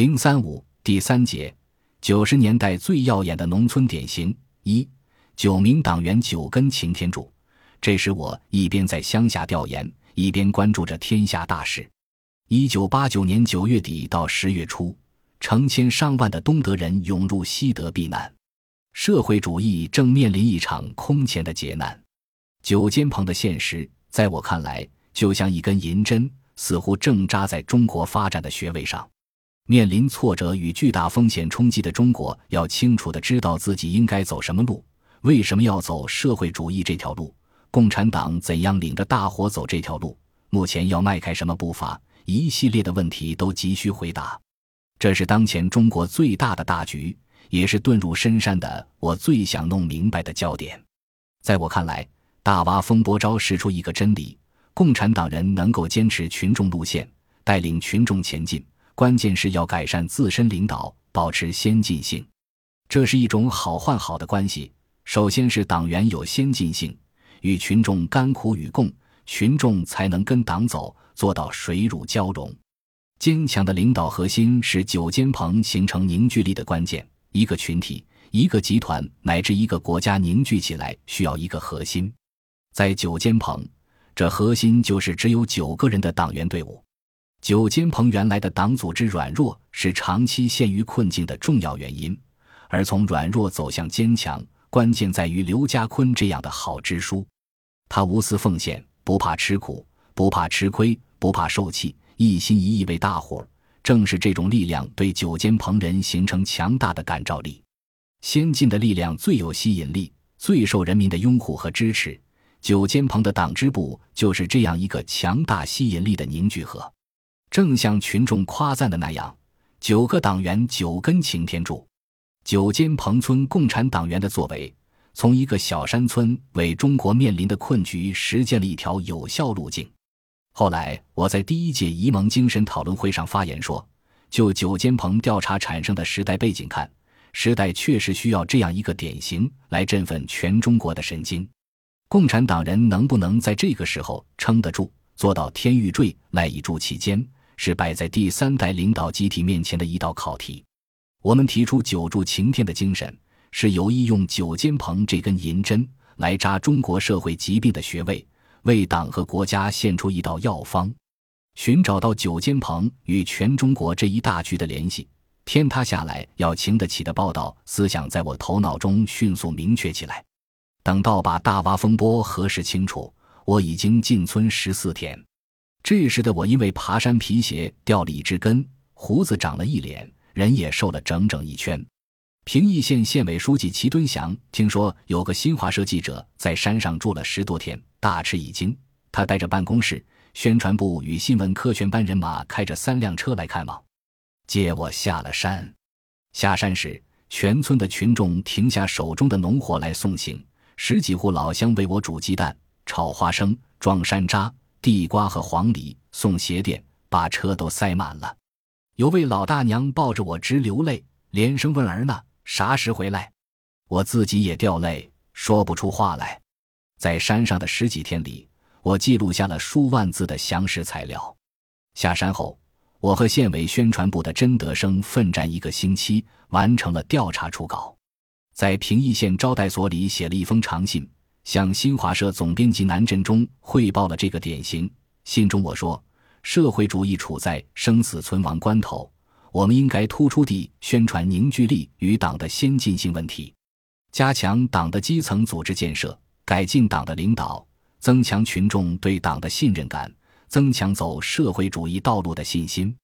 零三五第三节，九十年代最耀眼的农村典型一九名党员九根擎天柱。这时我一边在乡下调研，一边关注着天下大事。一九八九年九月底到十月初，成千上万的东德人涌入西德避难，社会主义正面临一场空前的劫难。九间棚的现实，在我看来，就像一根银针，似乎正扎在中国发展的穴位上。面临挫折与巨大风险冲击的中国，要清楚的知道自己应该走什么路，为什么要走社会主义这条路，共产党怎样领着大伙走这条路，目前要迈开什么步伐，一系列的问题都急需回答。这是当前中国最大的大局，也是遁入深山的我最想弄明白的焦点。在我看来，大挖风波昭示出一个真理：共产党人能够坚持群众路线，带领群众前进。关键是要改善自身领导，保持先进性，这是一种好换好的关系。首先是党员有先进性，与群众甘苦与共，群众才能跟党走，做到水乳交融。坚强的领导核心是九间棚形成凝聚力的关键。一个群体、一个集团乃至一个国家凝聚起来，需要一个核心。在九间棚，这核心就是只有九个人的党员队伍。九间棚原来的党组织软弱，是长期陷于困境的重要原因。而从软弱走向坚强，关键在于刘家坤这样的好支书。他无私奉献，不怕吃苦，不怕吃亏，不怕受气，一心一意为大伙。正是这种力量，对九间棚人形成强大的感召力。先进的力量最有吸引力，最受人民的拥护和支持。九间棚的党支部就是这样一个强大吸引力的凝聚核。正像群众夸赞的那样，九个党员九根擎天柱，九间棚村共产党员的作为，从一个小山村为中国面临的困局实践了一条有效路径。后来我在第一届沂蒙精神讨论会上发言说，就九间棚调查产生的时代背景看，时代确实需要这样一个典型来振奋全中国的神经。共产党人能不能在这个时候撑得住，做到天欲坠，赖以助其坚？是摆在第三代领导集体面前的一道考题。我们提出“九柱擎天”的精神，是有意用九间棚这根银针来扎中国社会疾病的穴位，为党和国家献出一道药方。寻找到九间棚与全中国这一大局的联系，天塌下来要擎得起的报道思想，在我头脑中迅速明确起来。等到把大洼风波核实清楚，我已经进村十四天。这时的我，因为爬山皮鞋掉了一只根，胡子长了一脸，人也瘦了整整一圈。平邑县县委书记齐敦祥听说有个新华社记者在山上住了十多天，大吃一惊。他带着办公室、宣传部与新闻科全班人马，开着三辆车来看望，接我下了山。下山时，全村的群众停下手中的农活来送行，十几户老乡为我煮鸡蛋、炒花生、装山楂。地瓜和黄梨送鞋垫，把车都塞满了。有位老大娘抱着我直流泪，连声问儿呢：“啥时回来？”我自己也掉泪，说不出话来。在山上的十几天里，我记录下了数万字的详实材料。下山后，我和县委宣传部的甄德生奋战一个星期，完成了调查初稿，在平邑县招待所里写了一封长信。向新华社总编辑南振中汇报了这个典型。信中我说：“社会主义处在生死存亡关头，我们应该突出地宣传凝聚力与党的先进性问题，加强党的基层组织建设，改进党的领导，增强群众对党的信任感，增强走社会主义道路的信心。”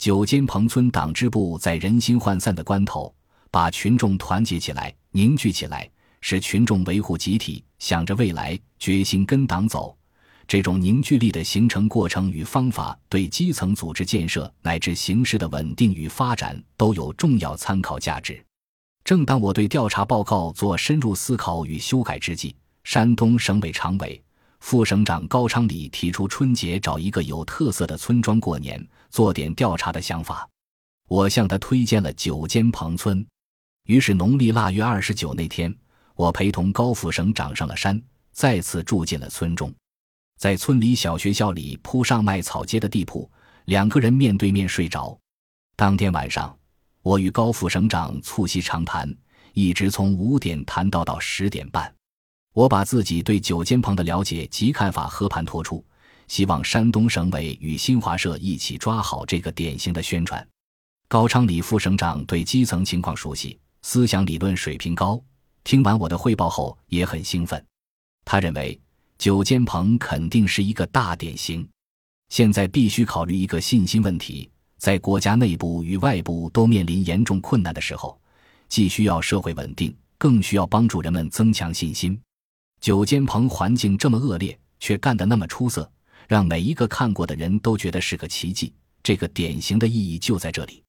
九间棚村党支部在人心涣散的关头，把群众团结起来，凝聚起来。使群众维护集体，想着未来，决心跟党走。这种凝聚力的形成过程与方法，对基层组织建设乃至形势的稳定与发展都有重要参考价值。正当我对调查报告做深入思考与修改之际，山东省委常委、副省长高昌礼提出春节找一个有特色的村庄过年，做点调查的想法。我向他推荐了九间棚村。于是农历腊月二十九那天。我陪同高副省长上了山，再次住进了村中，在村里小学校里铺上麦草街的地铺，两个人面对面睡着。当天晚上，我与高副省长促膝长谈，一直从五点谈到到十点半。我把自己对九间棚的了解及看法和盘托出，希望山东省委与新华社一起抓好这个典型的宣传。高昌礼副省长对基层情况熟悉，思想理论水平高，听完我的汇报后也很兴奋。他认为九间棚肯定是一个大典型，现在必须考虑一个信心问题，在国家内部与外部都面临严重困难的时候，既需要社会稳定，更需要帮助人们增强信心。九间棚环境这么恶劣，却干得那么出色，让每一个看过的人都觉得是个奇迹。这个典型的意义就在这里。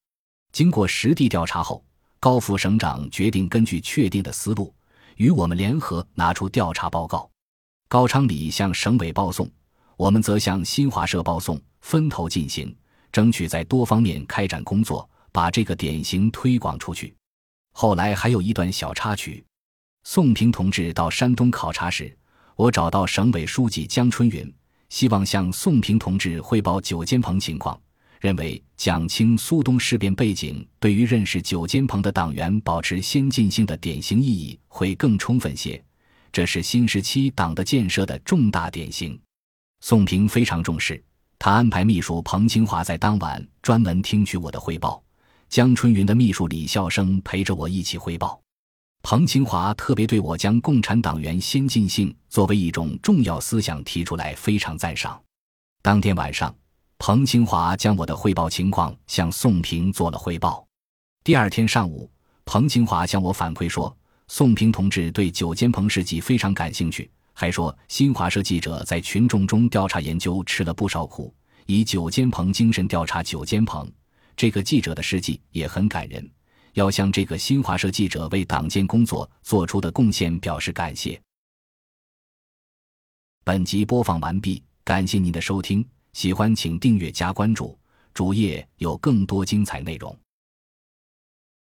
经过实地调查后，高副省长决定根据确定的思路，与我们联合拿出调查报告。高昌礼向省委报送，我们则向新华社报送，分头进行，争取在多方面开展工作，把这个典型推广出去。后来还有一段小插曲。宋平同志到山东考察时，我找到省委书记江春云，希望向宋平同志汇报九间棚情况，认为讲清苏东事变背景对于认识九间棚的党员保持先进性的典型意义会更充分些。这是新时期党的建设的重大典型。宋平非常重视，他安排秘书彭清华在当晚专门听取我的汇报，江春云的秘书李孝生陪着我一起汇报。彭清华特别对我将共产党员先进性作为一种重要思想提出来，非常赞赏。当天晚上，彭清华将我的汇报情况向宋平做了汇报。第二天上午，彭清华向我反馈说，宋平同志对九间棚事迹非常感兴趣，还说新华社记者在群众中调查研究吃了不少苦，以九间棚精神调查九间棚，这个记者的事迹也很感人。要向这个新华社记者为党建工作做出的贡献表示感谢。本集播放完毕，感谢您的收听，喜欢请订阅加关注，主页有更多精彩内容。